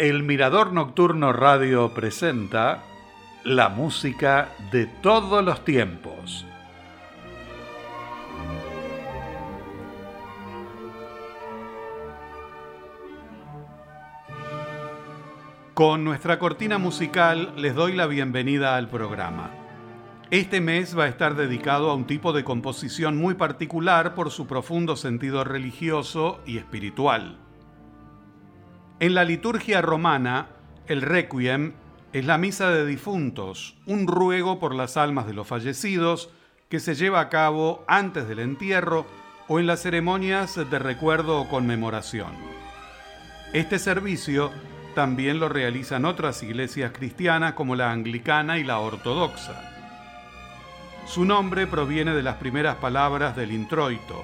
El Mirador Nocturno Radio presenta la música de todos los tiempos. Con nuestra cortina musical les doy la bienvenida al programa. Este mes va a estar dedicado a un tipo de composición muy particular por su profundo sentido religioso y espiritual. En la liturgia romana, el requiem es la misa de difuntos, un ruego por las almas de los fallecidos que se lleva a cabo antes del entierro o en las ceremonias de recuerdo o conmemoración. Este servicio también lo realizan otras iglesias cristianas como la anglicana y la ortodoxa. Su nombre proviene de las primeras palabras del introito.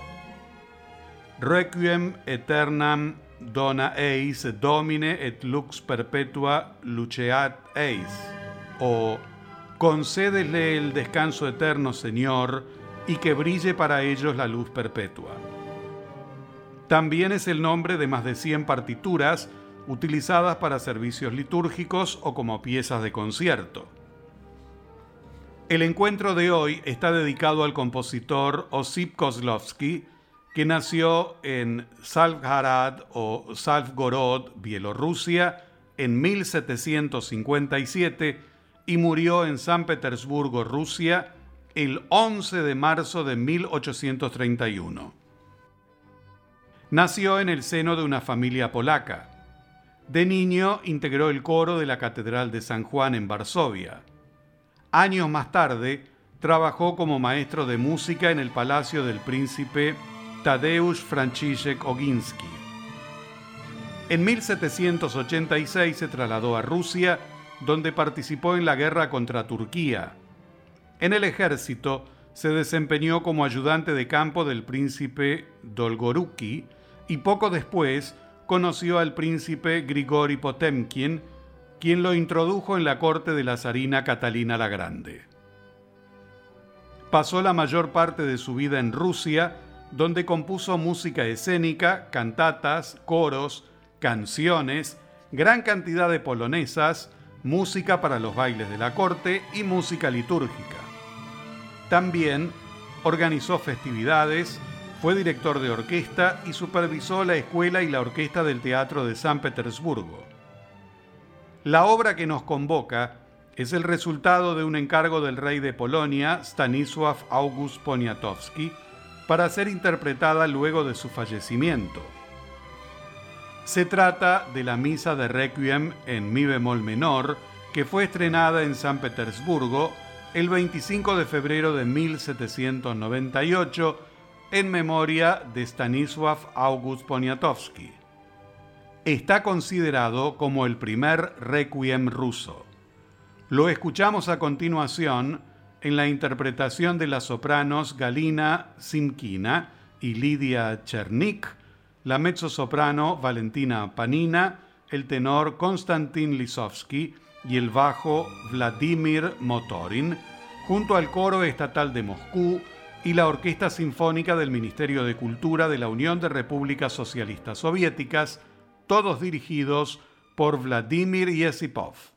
Requiem aeternam dona eis domine et lux perpetua luceat eis, o concédele el descanso eterno, Señor, y que brille para ellos la luz perpetua. También es el nombre de más de 100 partituras utilizadas para servicios litúrgicos o como piezas de concierto. El encuentro de hoy está dedicado al compositor Osip Kozlovsky, que nació en Salvharad o Salvgorod, Bielorrusia, en 1757 y murió en San Petersburgo, Rusia, el 11 de marzo de 1831. Nació en el seno de una familia polaca. De niño integró el coro de la Catedral de San Juan en Varsovia. Años más tarde, trabajó como maestro de música en el Palacio del Príncipe Tadeusz Franciszek Oginsky. En 1786 se trasladó a Rusia, donde participó en la guerra contra Turquía. En el ejército se desempeñó como ayudante de campo del príncipe Dolgoruki y poco después conoció al príncipe Grigori Potemkin, quien lo introdujo en la corte de la zarina Catalina la Grande. Pasó la mayor parte de su vida en Rusia, donde compuso música escénica, cantatas, coros, canciones, gran cantidad de polonesas, música para los bailes de la corte y música litúrgica. También organizó festividades, fue director de orquesta y supervisó la escuela y la orquesta del Teatro de San Petersburgo. La obra que nos convoca es el resultado de un encargo del rey de Polonia, Stanisław August Poniatowski, para ser interpretada luego de su fallecimiento. Se trata de la misa de Requiem en mi bemol menor, que fue estrenada en San Petersburgo el 25 de febrero de 1798 en memoria de Stanisław August Poniatowski. Está considerado como el primer requiem ruso. Lo escuchamos a continuación en la interpretación de las sopranos Galina Simkina y Lidia Chernik, la mezzosoprano Valentina Panina, el tenor Konstantin Lisovsky y el bajo Vladimir Motorin, junto al coro estatal de Moscú y la Orquesta Sinfónica del Ministerio de Cultura de la Unión de Repúblicas Socialistas Soviéticas, todos dirigidos por Vladimir Yesipov.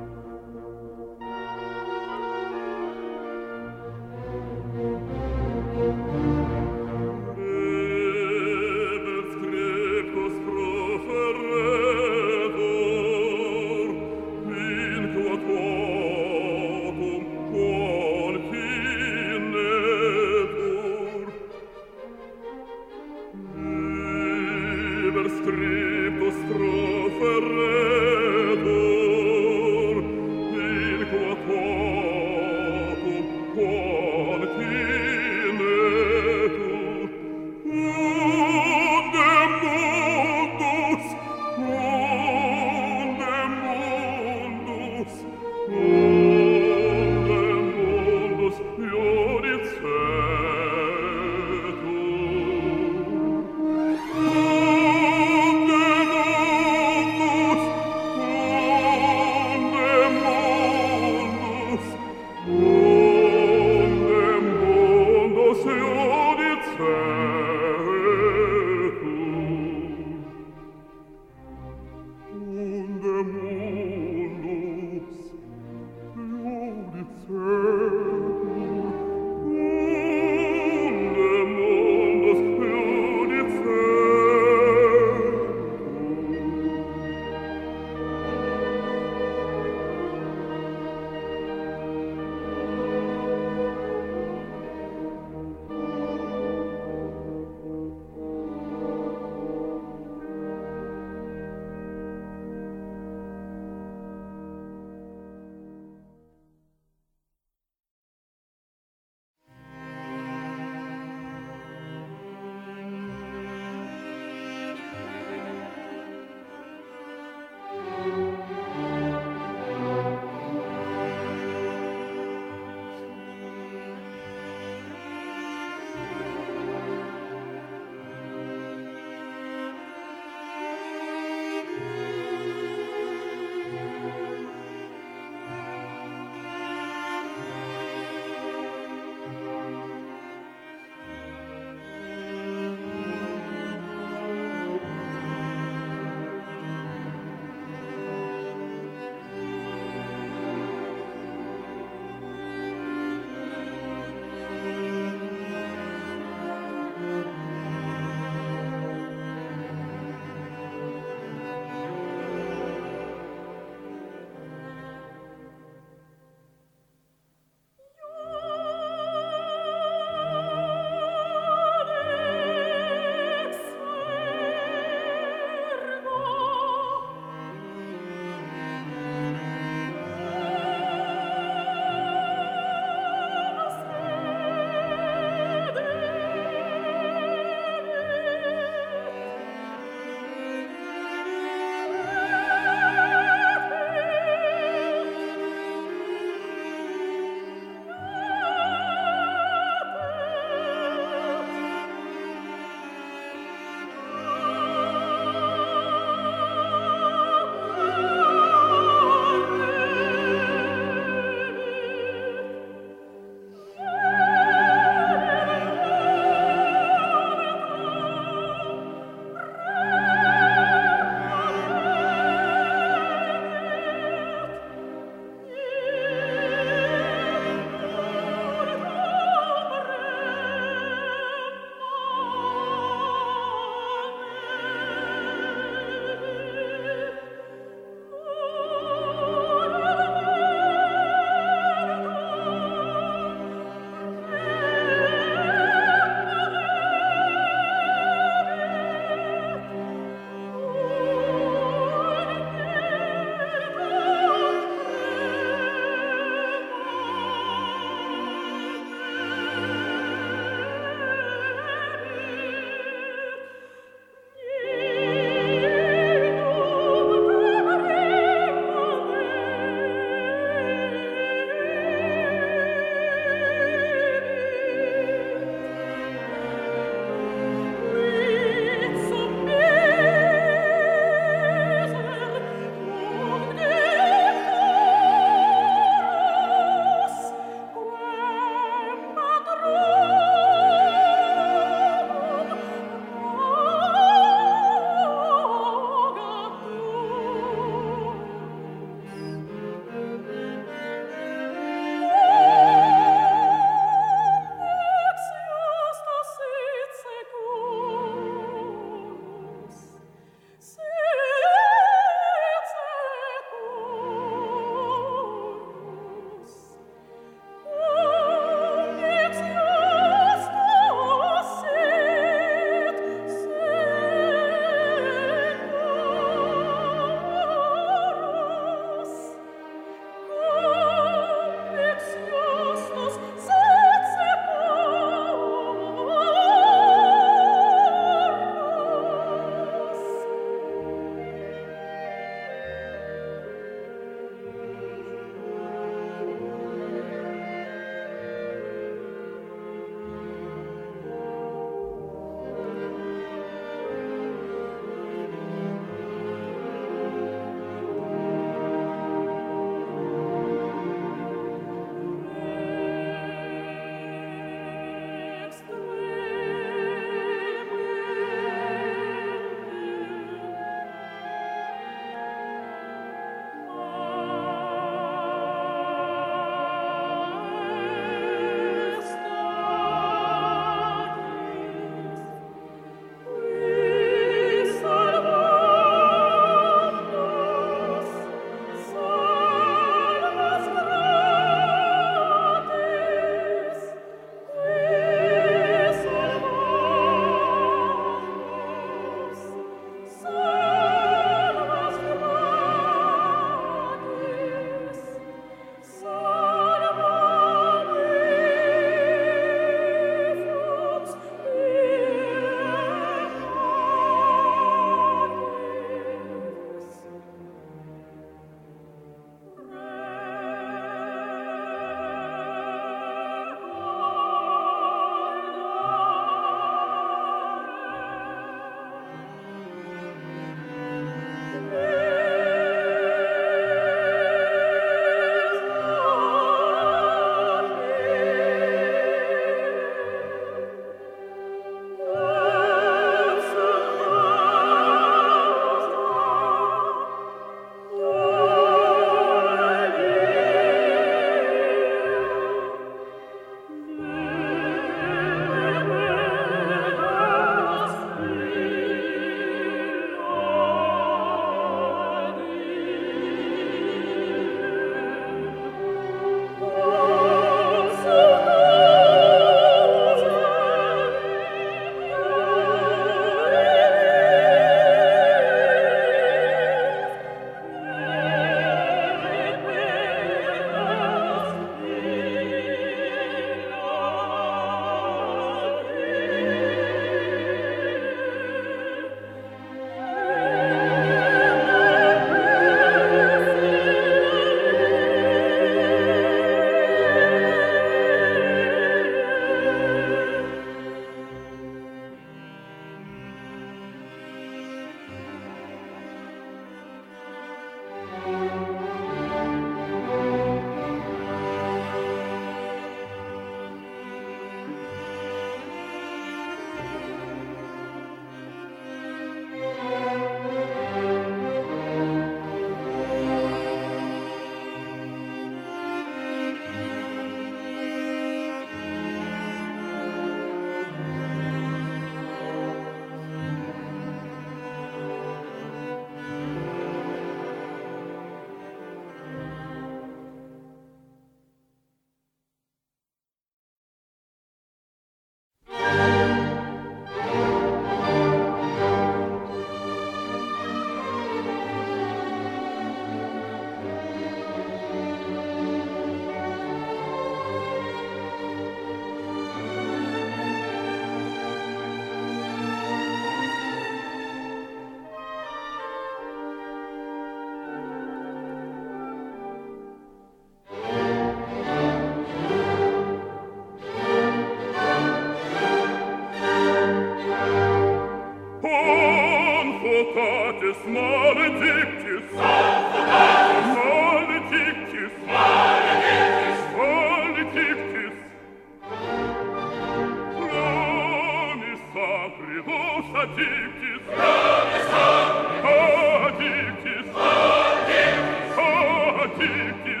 You.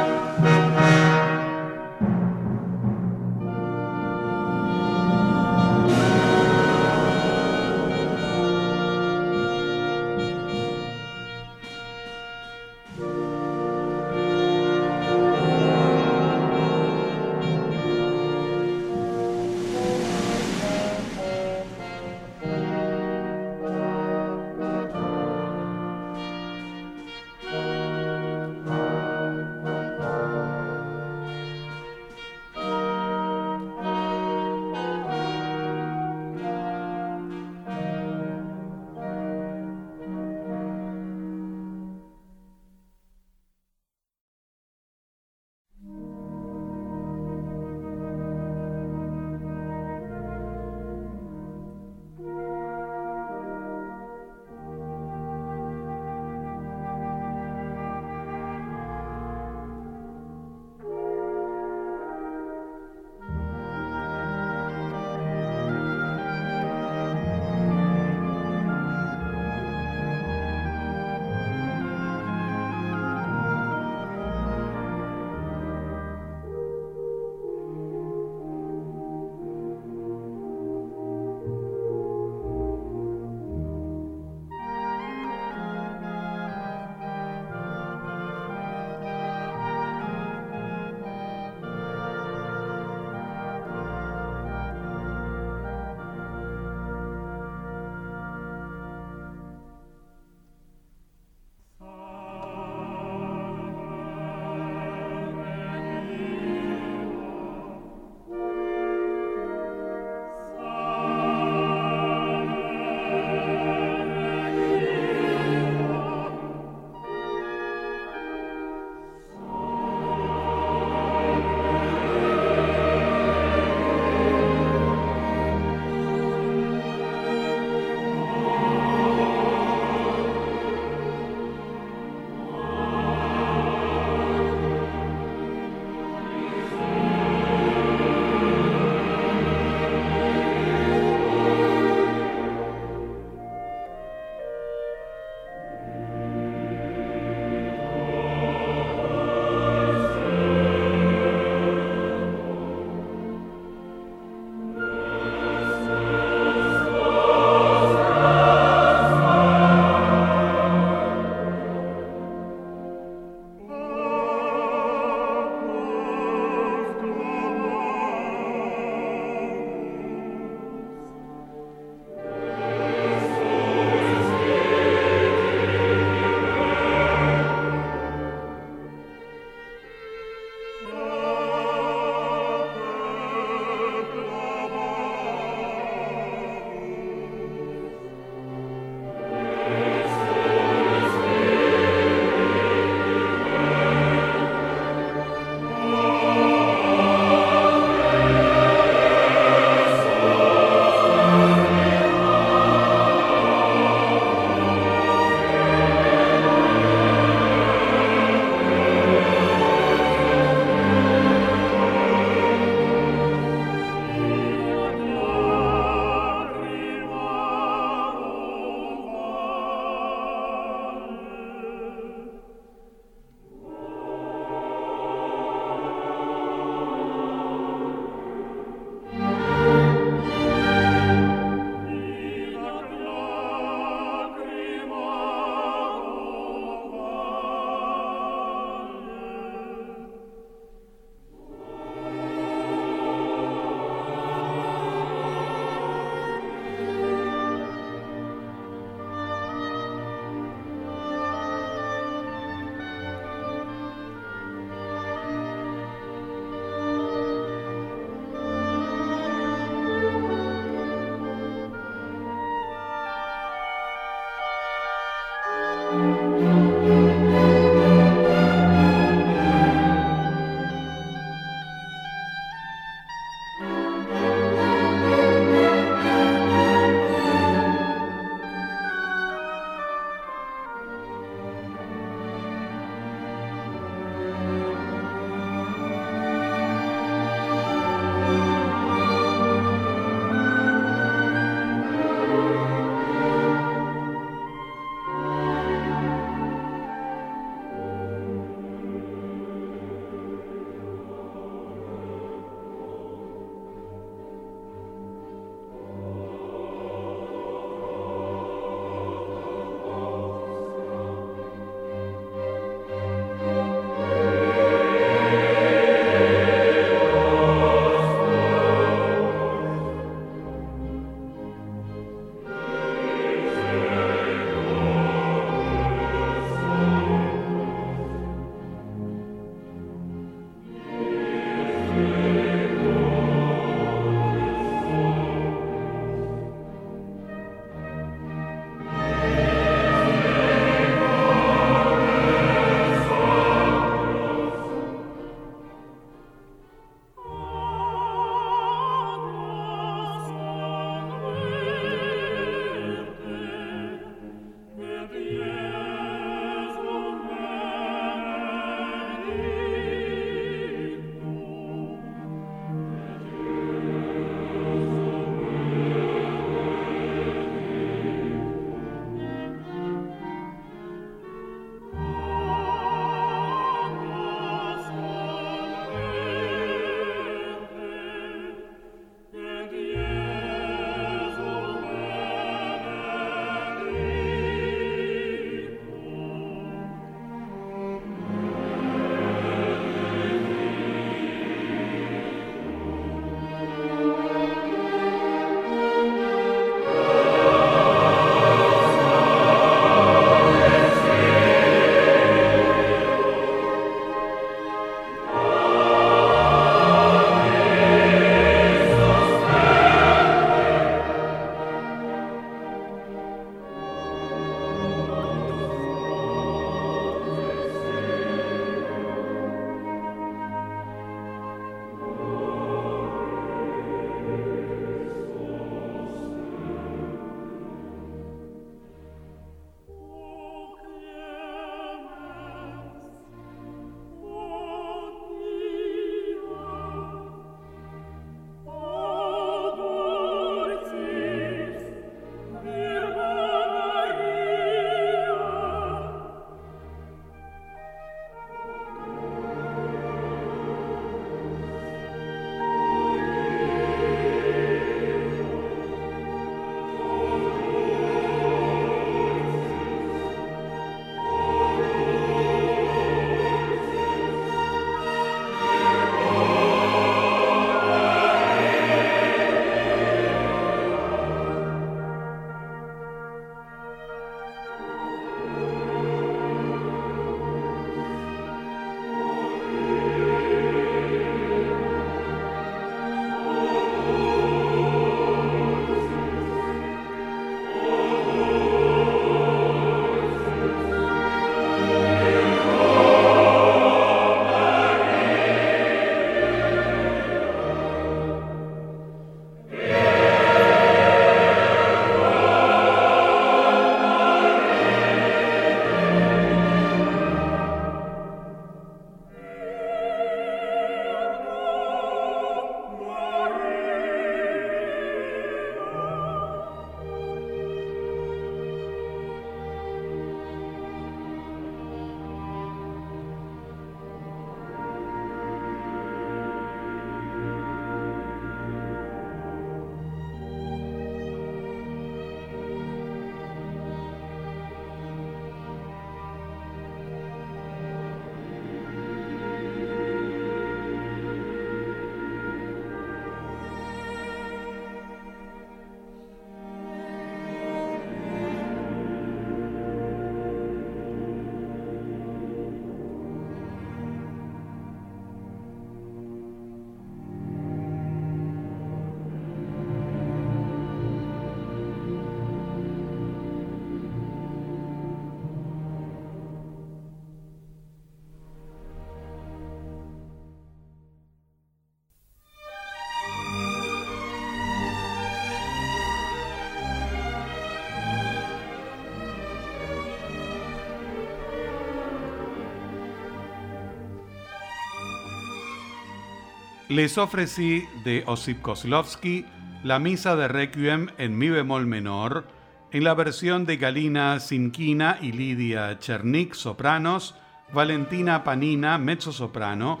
Les ofrecí de Osip Kozlovsky la misa de Requiem en mi bemol menor, en la versión de Galina Sinkina y Lidia Chernik, sopranos, Valentina Panina, mezzo-soprano,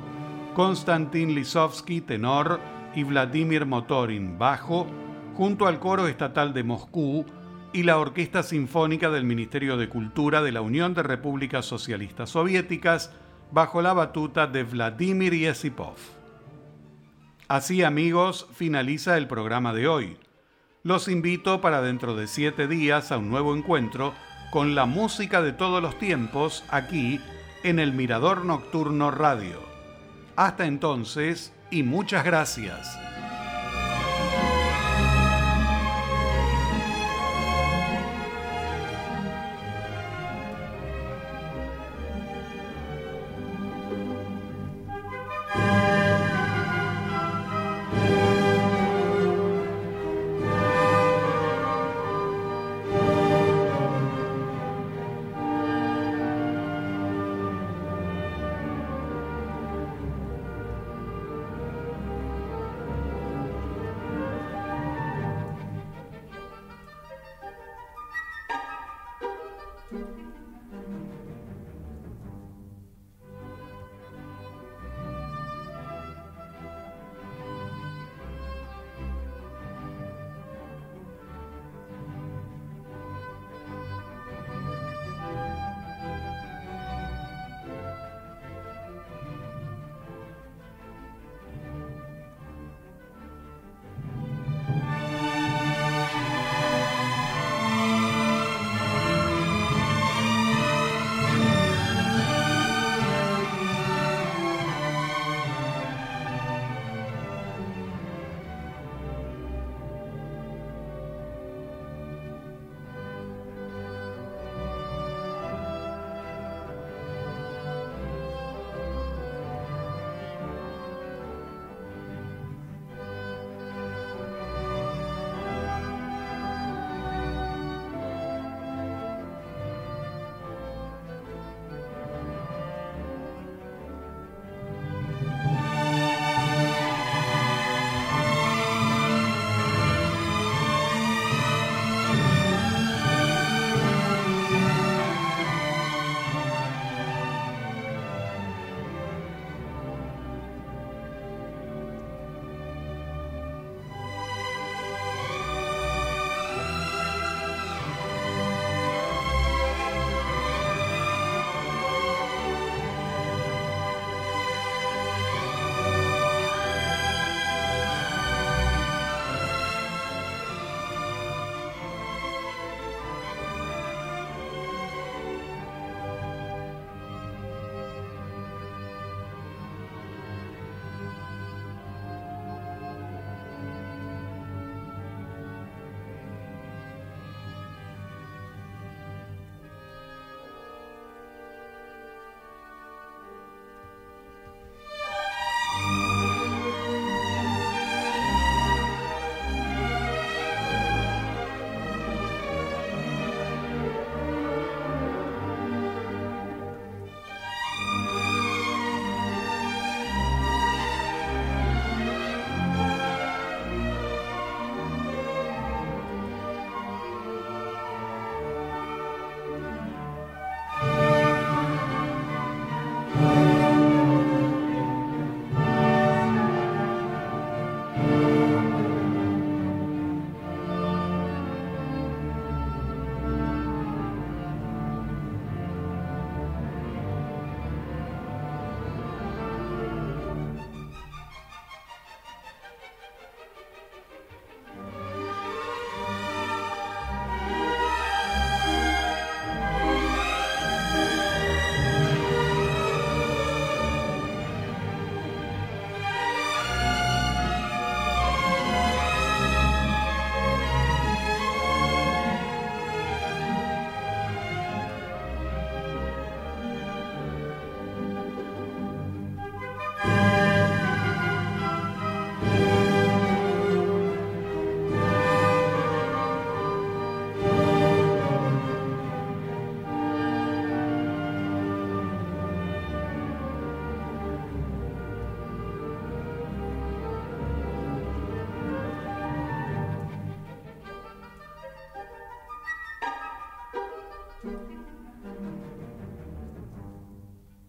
Konstantin Lisovsky, tenor, y Vladimir Motorin, bajo, junto al Coro Estatal de Moscú y la Orquesta Sinfónica del Ministerio de Cultura de la Unión de Repúblicas Socialistas Soviéticas, bajo la batuta de Vladimir Yesipov. Así amigos, finaliza el programa de hoy. Los invito para dentro de siete días a un nuevo encuentro con la música de todos los tiempos aquí en el Mirador Nocturno Radio. Hasta entonces, y muchas gracias.